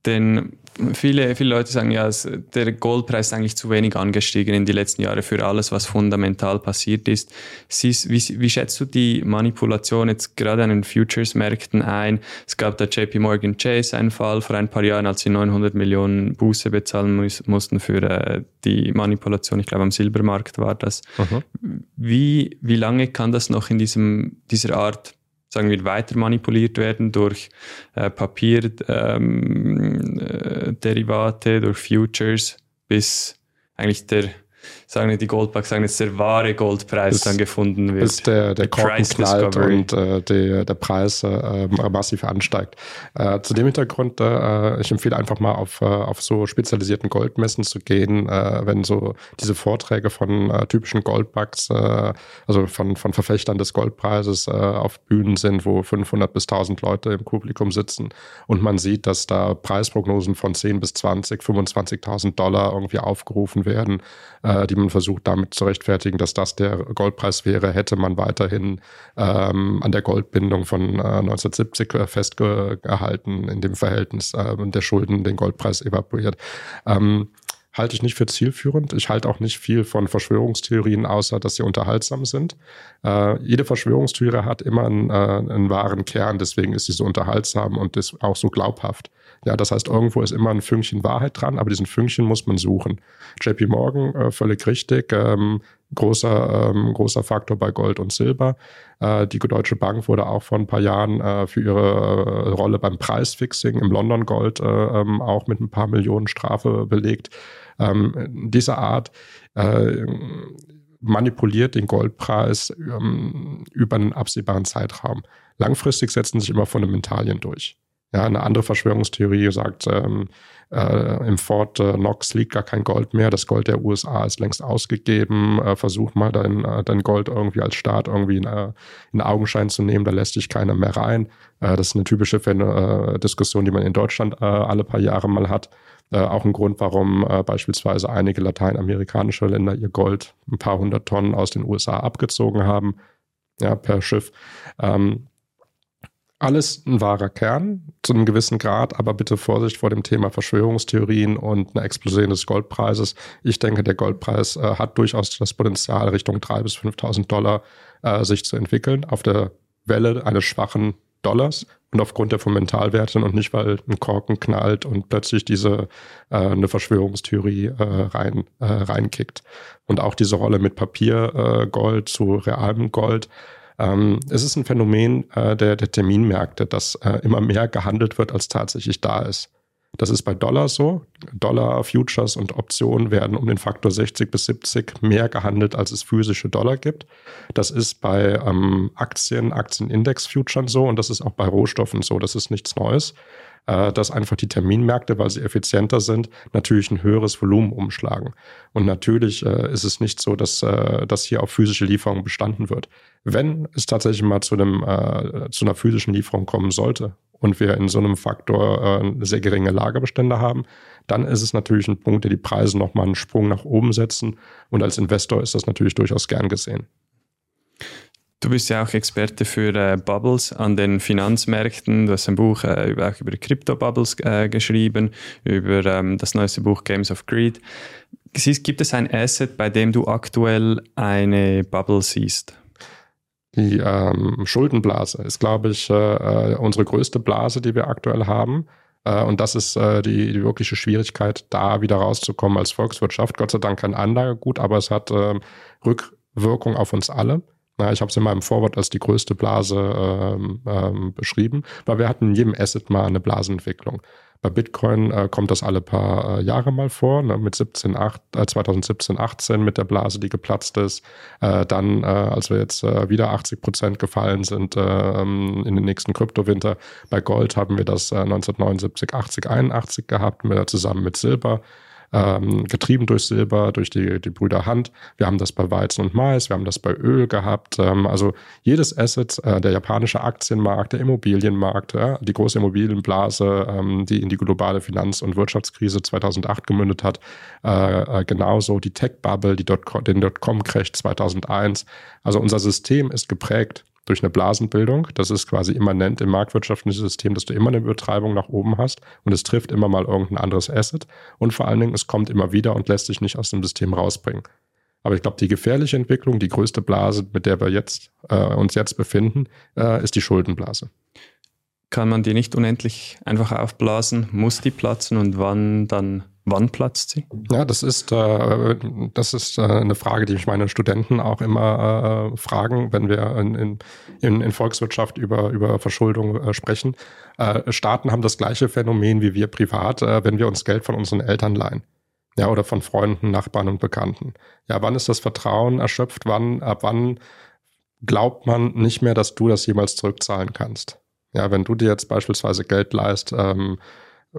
Speaker 2: denn viele, viele Leute sagen ja, der Goldpreis ist eigentlich zu wenig angestiegen in die letzten Jahre für alles, was fundamental passiert ist. Siehst, wie, wie schätzt du die Manipulation jetzt gerade an den Futures-Märkten ein? Es gab da JP Morgan Chase einen Fall vor ein paar Jahren, als sie 900 Millionen Buße bezahlen muss, mussten für äh, die Manipulation. Ich glaube, am Silbermarkt war das. Mhm. Wie, wie lange kann das noch in diesem, dieser Art sagen wir, weiter manipuliert werden durch äh, Papierderivate, ähm, äh, durch Futures, bis eigentlich der sagen wir die Goldbugs, sagen jetzt der wahre Goldpreis bis, dann gefunden wird.
Speaker 1: Bis der, der Korken knallt und äh, der, der Preis äh, massiv ansteigt. Äh, zu dem Hintergrund, äh, ich empfehle einfach mal auf, äh, auf so spezialisierten Goldmessen zu gehen, äh, wenn so diese Vorträge von äh, typischen Goldbugs, äh, also von, von Verfechtern des Goldpreises äh, auf Bühnen sind, wo 500 bis 1000 Leute im Publikum sitzen und man sieht, dass da Preisprognosen von 10 bis 20, 25.000 Dollar irgendwie aufgerufen werden, äh, die man versucht damit zu rechtfertigen, dass das der Goldpreis wäre, hätte man weiterhin ähm, an der Goldbindung von äh, 1970 äh, festgehalten, in dem Verhältnis äh, der Schulden den Goldpreis evakuiert. Ähm, halte ich nicht für zielführend. Ich halte auch nicht viel von Verschwörungstheorien, außer dass sie unterhaltsam sind. Äh, jede Verschwörungstheorie hat immer einen, äh, einen, wahren Kern, deswegen ist sie so unterhaltsam und ist auch so glaubhaft. Ja, das heißt, irgendwo ist immer ein Fünkchen Wahrheit dran, aber diesen Fünkchen muss man suchen. JP Morgan, äh, völlig richtig, ähm, großer, ähm, großer Faktor bei Gold und Silber. Äh, die Deutsche Bank wurde auch vor ein paar Jahren äh, für ihre äh, Rolle beim Preisfixing im London Gold äh, ähm, auch mit ein paar Millionen Strafe belegt. Ähm, diese Art äh, manipuliert den Goldpreis ähm, über einen absehbaren Zeitraum. Langfristig setzen sich immer Fundamentalien durch. Ja, eine andere Verschwörungstheorie sagt, ähm, äh, im Fort äh, Knox liegt gar kein Gold mehr. Das Gold der USA ist längst ausgegeben. Äh, versuch mal dein, äh, dein Gold irgendwie als Staat irgendwie in, äh, in Augenschein zu nehmen. Da lässt sich keiner mehr rein. Äh, das ist eine typische Diskussion, die man in Deutschland alle paar Jahre mal hat. Auch ein Grund, warum beispielsweise einige lateinamerikanische Länder ihr Gold ein paar hundert Tonnen aus den USA abgezogen haben, ja, per Schiff. Ähm, alles ein wahrer Kern zu einem gewissen Grad, aber bitte Vorsicht vor dem Thema Verschwörungstheorien und einer Explosion des Goldpreises. Ich denke, der Goldpreis äh, hat durchaus das Potenzial, Richtung 3.000 bis 5.000 Dollar äh, sich zu entwickeln, auf der Welle eines schwachen Dollars und aufgrund der Fundamentalwerte und nicht, weil ein Korken knallt und plötzlich diese äh, eine Verschwörungstheorie äh, rein äh, reinkickt. Und auch diese Rolle mit Papiergold äh, zu realem Gold ähm, es ist ein Phänomen äh, der, der Terminmärkte, dass äh, immer mehr gehandelt wird, als tatsächlich da ist. Das ist bei Dollar so. Dollar, Futures und Optionen werden um den Faktor 60 bis 70 mehr gehandelt, als es physische Dollar gibt. Das ist bei ähm, Aktien, Aktienindex-Futures so und das ist auch bei Rohstoffen so. Das ist nichts Neues äh, dass einfach die Terminmärkte, weil sie effizienter sind, natürlich ein höheres Volumen umschlagen. Und natürlich äh, ist es nicht so, dass, äh, dass hier auf physische Lieferungen bestanden wird. Wenn es tatsächlich mal zu, einem, äh, zu einer physischen Lieferung kommen sollte und wir in so einem Faktor äh, sehr geringe Lagerbestände haben, dann ist es natürlich ein Punkt, der die Preise nochmal einen Sprung nach oben setzen. Und als Investor ist das natürlich durchaus gern gesehen.
Speaker 2: Du bist ja auch Experte für äh, Bubbles an den Finanzmärkten. Du hast ein Buch äh, über, auch über Crypto-Bubbles äh, geschrieben, über ähm, das neueste Buch Games of Greed. Siehst, gibt es ein Asset, bei dem du aktuell eine Bubble siehst?
Speaker 1: Die ähm, Schuldenblase ist, glaube ich, äh, äh, unsere größte Blase, die wir aktuell haben. Äh, und das ist äh, die, die, wirkliche Schwierigkeit, da wieder rauszukommen als Volkswirtschaft. Gott sei Dank kein Anlagegut, aber es hat ähm, Rückwirkung auf uns alle. Ja, ich habe es in meinem Vorwort als die größte Blase ähm, ähm, beschrieben, weil wir hatten in jedem Asset mal eine Blasenentwicklung. Bei Bitcoin äh, kommt das alle paar äh, Jahre mal vor, ne, mit 17, 8, äh, 2017, 18 mit der Blase, die geplatzt ist. Äh, dann, äh, als wir jetzt äh, wieder 80 Prozent gefallen sind ähm, in den nächsten Kryptowinter. Bei Gold haben wir das 1979, 80, 81 gehabt, mit, zusammen mit Silber ähm, getrieben durch Silber, durch die, die Brüder Hand. Wir haben das bei Weizen und Mais, wir haben das bei Öl gehabt. Ähm, also jedes Asset, äh, der japanische Aktienmarkt, der Immobilienmarkt, ja, die große Immobilienblase, ähm, die in die globale Finanz- und Wirtschaftskrise 2008 gemündet hat, äh, äh, genauso die Tech-Bubble, die den Dotcom-Crash 2001. Also unser System ist geprägt durch eine Blasenbildung. Das ist quasi immanent im marktwirtschaftlichen System, dass du immer eine Übertreibung nach oben hast und es trifft immer mal irgendein anderes Asset. Und vor allen Dingen, es kommt immer wieder und lässt sich nicht aus dem System rausbringen. Aber ich glaube, die gefährliche Entwicklung, die größte Blase, mit der wir jetzt, äh, uns jetzt befinden, äh, ist die Schuldenblase.
Speaker 2: Kann man die nicht unendlich einfach aufblasen? Muss die platzen und wann dann Wann platzt sie?
Speaker 1: Ja, das ist, äh, das ist äh, eine Frage, die mich meine Studenten auch immer äh, fragen, wenn wir in, in, in Volkswirtschaft über, über Verschuldung äh, sprechen. Äh, Staaten haben das gleiche Phänomen wie wir privat, äh, wenn wir uns Geld von unseren Eltern leihen. Ja, oder von Freunden, Nachbarn und Bekannten. Ja, wann ist das Vertrauen erschöpft? Wann, ab wann glaubt man nicht mehr, dass du das jemals zurückzahlen kannst? Ja, wenn du dir jetzt beispielsweise Geld leist, ähm,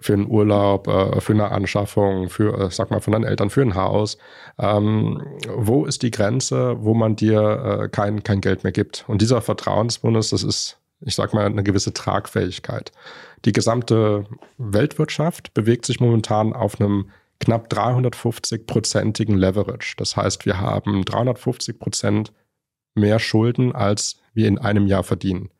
Speaker 1: für einen Urlaub, äh, für eine Anschaffung, für, äh, sag mal, von deinen Eltern, für ein Haus. Ähm, wo ist die Grenze, wo man dir äh, kein, kein Geld mehr gibt? Und dieser Vertrauensbonus, das ist, ich sag mal, eine gewisse Tragfähigkeit. Die gesamte Weltwirtschaft bewegt sich momentan auf einem knapp 350-prozentigen Leverage. Das heißt, wir haben 350 Prozent mehr Schulden, als wir in einem Jahr verdienen.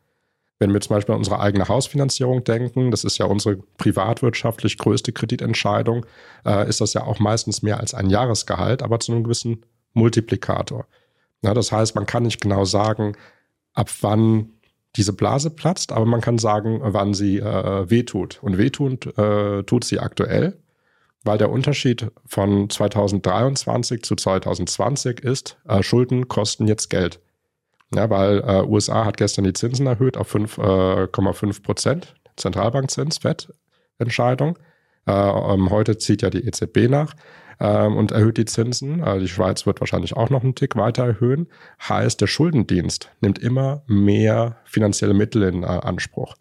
Speaker 1: Wenn wir zum Beispiel an unsere eigene Hausfinanzierung denken, das ist ja unsere privatwirtschaftlich größte Kreditentscheidung, äh, ist das ja auch meistens mehr als ein Jahresgehalt, aber zu einem gewissen Multiplikator. Ja, das heißt, man kann nicht genau sagen, ab wann diese Blase platzt, aber man kann sagen, wann sie äh, wehtut. Und wehtun äh, tut sie aktuell, weil der Unterschied von 2023 zu 2020 ist, äh, Schulden kosten jetzt Geld. Ja, weil äh, USA hat gestern die Zinsen erhöht auf 5,5 äh, Prozent, Zentralbankzins, FED-Entscheidung. Äh, ähm, heute zieht ja die EZB nach ähm, und erhöht die Zinsen. Äh, die Schweiz wird wahrscheinlich auch noch einen Tick weiter erhöhen. Heißt, der Schuldendienst nimmt immer mehr finanzielle Mittel in äh, Anspruch.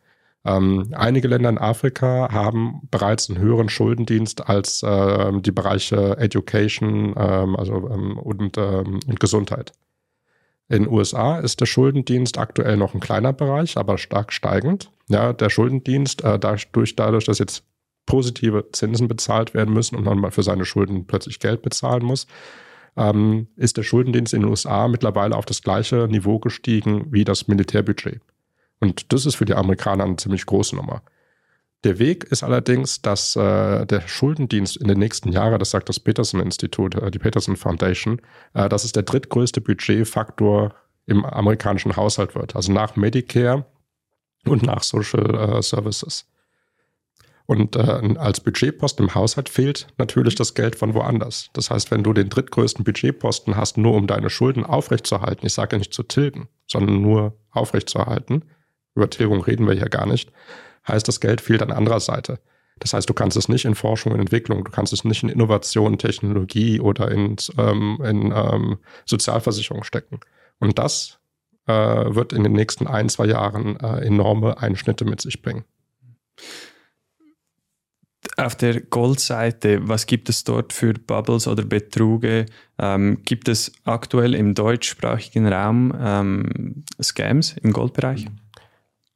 Speaker 1: Ähm, einige Länder in Afrika haben bereits einen höheren Schuldendienst als äh, die Bereiche Education ähm, also, ähm, und, ähm, und Gesundheit. In den USA ist der Schuldendienst aktuell noch ein kleiner Bereich, aber stark steigend. Ja, der Schuldendienst, äh, dadurch, dadurch, dass jetzt positive Zinsen bezahlt werden müssen und man mal für seine Schulden plötzlich Geld bezahlen muss, ähm, ist der Schuldendienst in den USA mittlerweile auf das gleiche Niveau gestiegen wie das Militärbudget. Und das ist für die Amerikaner eine ziemlich große Nummer. Der Weg ist allerdings, dass äh, der Schuldendienst in den nächsten Jahren, das sagt das Peterson-Institut, äh, die Peterson Foundation, äh, dass es der drittgrößte Budgetfaktor im amerikanischen Haushalt wird. Also nach Medicare und nach Social äh, Services. Und äh, als Budgetposten im Haushalt fehlt natürlich das Geld von woanders. Das heißt, wenn du den drittgrößten Budgetposten hast, nur um deine Schulden aufrechtzuerhalten, ich sage ja nicht zu tilgen, sondern nur aufrechtzuerhalten, über Tilgung reden wir hier gar nicht, heißt das Geld fehlt an anderer Seite. Das heißt, du kannst es nicht in Forschung und Entwicklung, du kannst es nicht in Innovation, Technologie oder in, ähm, in ähm, Sozialversicherung stecken. Und das äh, wird in den nächsten ein, zwei Jahren äh, enorme Einschnitte mit sich bringen.
Speaker 2: Auf der Goldseite, was gibt es dort für Bubbles oder Betruge? Ähm, gibt es aktuell im deutschsprachigen Raum ähm, Scams im Goldbereich?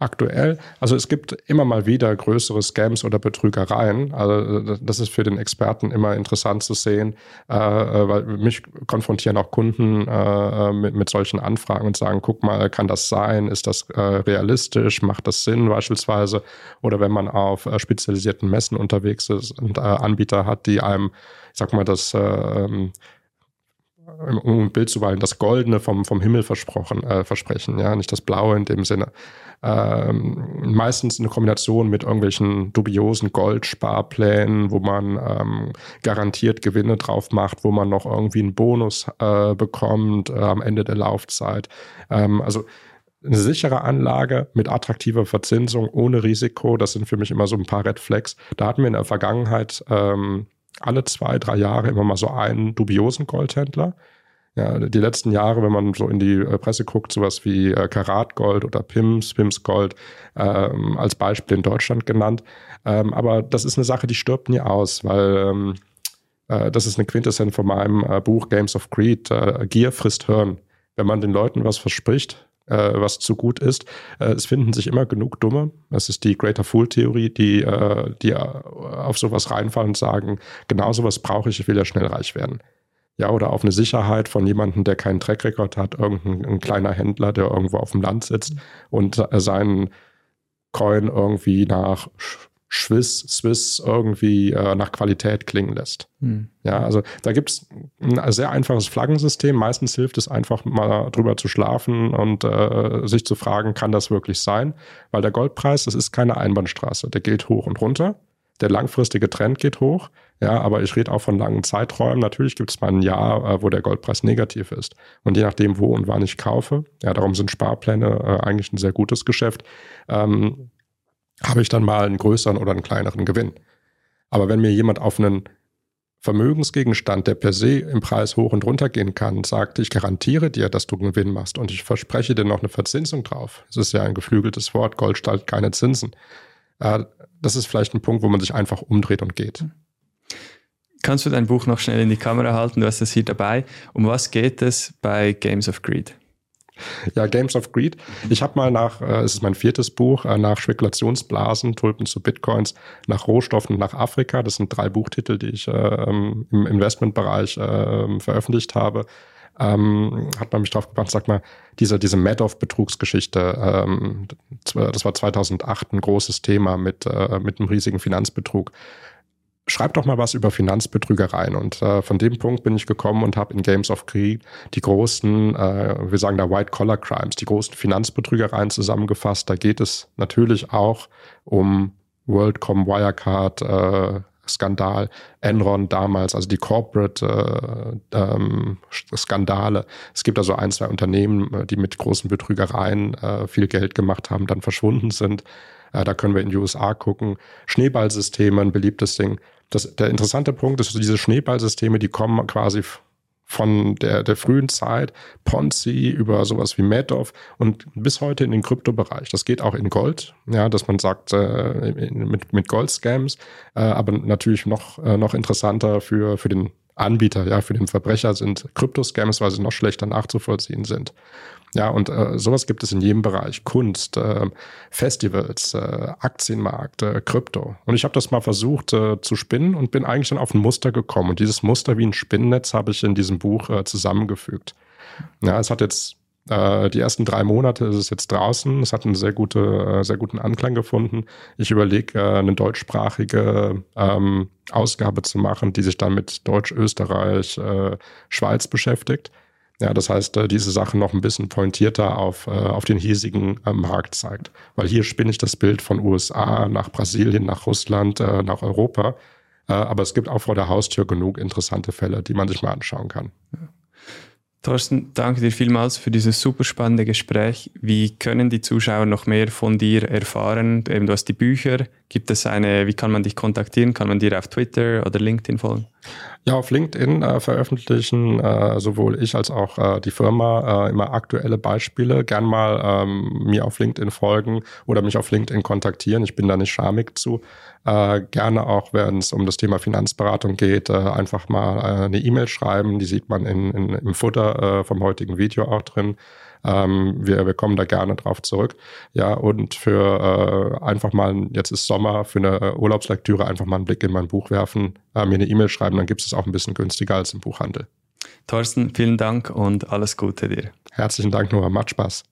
Speaker 1: Aktuell. Also es gibt immer mal wieder größere Scams oder Betrügereien. Also das ist für den Experten immer interessant zu sehen, äh, äh, weil mich konfrontieren auch Kunden äh, mit, mit solchen Anfragen und sagen, guck mal, kann das sein? Ist das äh, realistisch? Macht das Sinn beispielsweise? Oder wenn man auf äh, spezialisierten Messen unterwegs ist und äh, Anbieter hat, die einem, ich sag mal, das ähm, um ein Bild zu weilen, das Goldene vom, vom Himmel versprochen, äh, versprechen, ja, nicht das Blaue in dem Sinne ähm, meistens eine Kombination mit irgendwelchen dubiosen Goldsparplänen, wo man ähm, garantiert Gewinne drauf macht, wo man noch irgendwie einen Bonus äh, bekommt äh, am Ende der Laufzeit. Ähm, also eine sichere Anlage mit attraktiver Verzinsung ohne Risiko, das sind für mich immer so ein paar Red Flags. Da hatten wir in der Vergangenheit ähm, alle zwei, drei Jahre immer mal so einen dubiosen Goldhändler. Ja, die letzten Jahre, wenn man so in die äh, Presse guckt, sowas wie äh, Karatgold oder Pims, Pims Gold ähm, als Beispiel in Deutschland genannt. Ähm, aber das ist eine Sache, die stirbt nie aus, weil ähm, äh, das ist eine Quintessenz von meinem äh, Buch Games of Greed. Äh, Gier frisst Hirn. Wenn man den Leuten was verspricht, äh, was zu gut ist, es finden sich immer genug Dumme. Das ist die Greater Fool-Theorie, die, die auf sowas reinfallen und sagen, genau sowas brauche ich, ich will ja schnell reich werden. Ja, oder auf eine Sicherheit von jemandem, der keinen Trackrecord hat, irgendein kleiner Händler, der irgendwo auf dem Land sitzt und äh, seinen Coin irgendwie nach Swiss, Swiss irgendwie äh, nach Qualität klingen lässt. Hm. Ja, also da gibt es ein sehr einfaches Flaggensystem. Meistens hilft es einfach mal drüber zu schlafen und äh, sich zu fragen, kann das wirklich sein? Weil der Goldpreis, das ist keine Einbahnstraße. Der geht hoch und runter. Der langfristige Trend geht hoch. Ja, aber ich rede auch von langen Zeiträumen. Natürlich gibt es mal ein Jahr, äh, wo der Goldpreis negativ ist. Und je nachdem, wo und wann ich kaufe, ja, darum sind Sparpläne äh, eigentlich ein sehr gutes Geschäft, ähm, habe ich dann mal einen größeren oder einen kleineren Gewinn. Aber wenn mir jemand auf einen Vermögensgegenstand, der per se im Preis hoch und runter gehen kann, sagt, ich garantiere dir, dass du einen Gewinn machst und ich verspreche dir noch eine Verzinsung drauf. Das ist ja ein geflügeltes Wort, Gold stellt keine Zinsen. Äh, das ist vielleicht ein Punkt, wo man sich einfach umdreht und geht.
Speaker 2: Kannst du dein Buch noch schnell in die Kamera halten? Du hast es hier dabei. Um was geht es bei Games of Greed?
Speaker 1: Ja, Games of Greed. Ich habe mal nach, äh, es ist mein viertes Buch, äh, nach Spekulationsblasen, Tulpen zu Bitcoins, nach Rohstoffen, nach Afrika. Das sind drei Buchtitel, die ich äh, im Investmentbereich äh, veröffentlicht habe. Ähm, hat man mich drauf gebracht, sag mal, diese, diese Madoff-Betrugsgeschichte, ähm, das war 2008 ein großes Thema mit, äh, mit einem riesigen Finanzbetrug schreib doch mal was über Finanzbetrügereien. Und äh, von dem Punkt bin ich gekommen und habe in Games of Krieg die großen, äh, wir sagen da White-Collar-Crimes, die großen Finanzbetrügereien zusammengefasst. Da geht es natürlich auch um WorldCom, Wirecard, äh, Skandal, Enron damals, also die Corporate äh, ähm, Skandale. Es gibt also ein, zwei Unternehmen, äh, die mit großen Betrügereien äh, viel Geld gemacht haben, dann verschwunden sind. Äh, da können wir in die USA gucken. Schneeballsysteme, ein beliebtes Ding. Das, der interessante Punkt ist, diese Schneeballsysteme, die kommen quasi von der, der frühen Zeit, Ponzi über sowas wie Madoff und bis heute in den Kryptobereich. Das geht auch in Gold, ja, dass man sagt, äh, mit, mit Gold-Scams, äh, aber natürlich noch, äh, noch interessanter für, für den Anbieter, ja, für den Verbrecher sind Kryptoscams, weil sie noch schlechter nachzuvollziehen sind. Ja, und äh, sowas gibt es in jedem Bereich. Kunst, äh, Festivals, äh, Aktienmarkt, äh, Krypto. Und ich habe das mal versucht äh, zu spinnen und bin eigentlich dann auf ein Muster gekommen. Und dieses Muster wie ein Spinnennetz habe ich in diesem Buch äh, zusammengefügt. Ja, es hat jetzt äh, die ersten drei Monate ist es jetzt draußen. Es hat einen sehr, gute, äh, sehr guten Anklang gefunden. Ich überlege, äh, eine deutschsprachige ähm, Ausgabe zu machen, die sich dann mit Deutsch, Österreich, äh, Schweiz beschäftigt. Ja, das heißt, äh, diese Sache noch ein bisschen pointierter auf, äh, auf den hiesigen äh, Markt zeigt. Weil hier spinne ich das Bild von USA nach Brasilien, nach Russland, nach Europa. Aber es gibt auch vor der Haustür genug interessante Fälle, die man sich mal anschauen kann. Ja.
Speaker 2: Thorsten, danke dir vielmals für dieses super spannende Gespräch. Wie können die Zuschauer noch mehr von dir erfahren? Eben, du hast die Bücher. Gibt es eine, wie kann man dich kontaktieren? Kann man dir auf Twitter oder LinkedIn folgen?
Speaker 1: Ja, auf LinkedIn äh, veröffentlichen äh, sowohl ich als auch äh, die Firma äh, immer aktuelle Beispiele. Gern mal ähm, mir auf LinkedIn folgen oder mich auf LinkedIn kontaktieren. Ich bin da nicht schamig zu. Äh, gerne auch, wenn es um das Thema Finanzberatung geht, äh, einfach mal eine E-Mail schreiben. Die sieht man in, in, im Futter vom heutigen Video auch drin. Ähm, wir, wir kommen da gerne drauf zurück. Ja, und für äh, einfach mal, jetzt ist Sommer, für eine Urlaubslektüre einfach mal einen Blick in mein Buch werfen, äh, mir eine E-Mail schreiben, dann gibt es es auch ein bisschen günstiger als im Buchhandel.
Speaker 2: Thorsten, vielen Dank und alles Gute dir.
Speaker 1: Herzlichen Dank, Noah. Macht Spaß.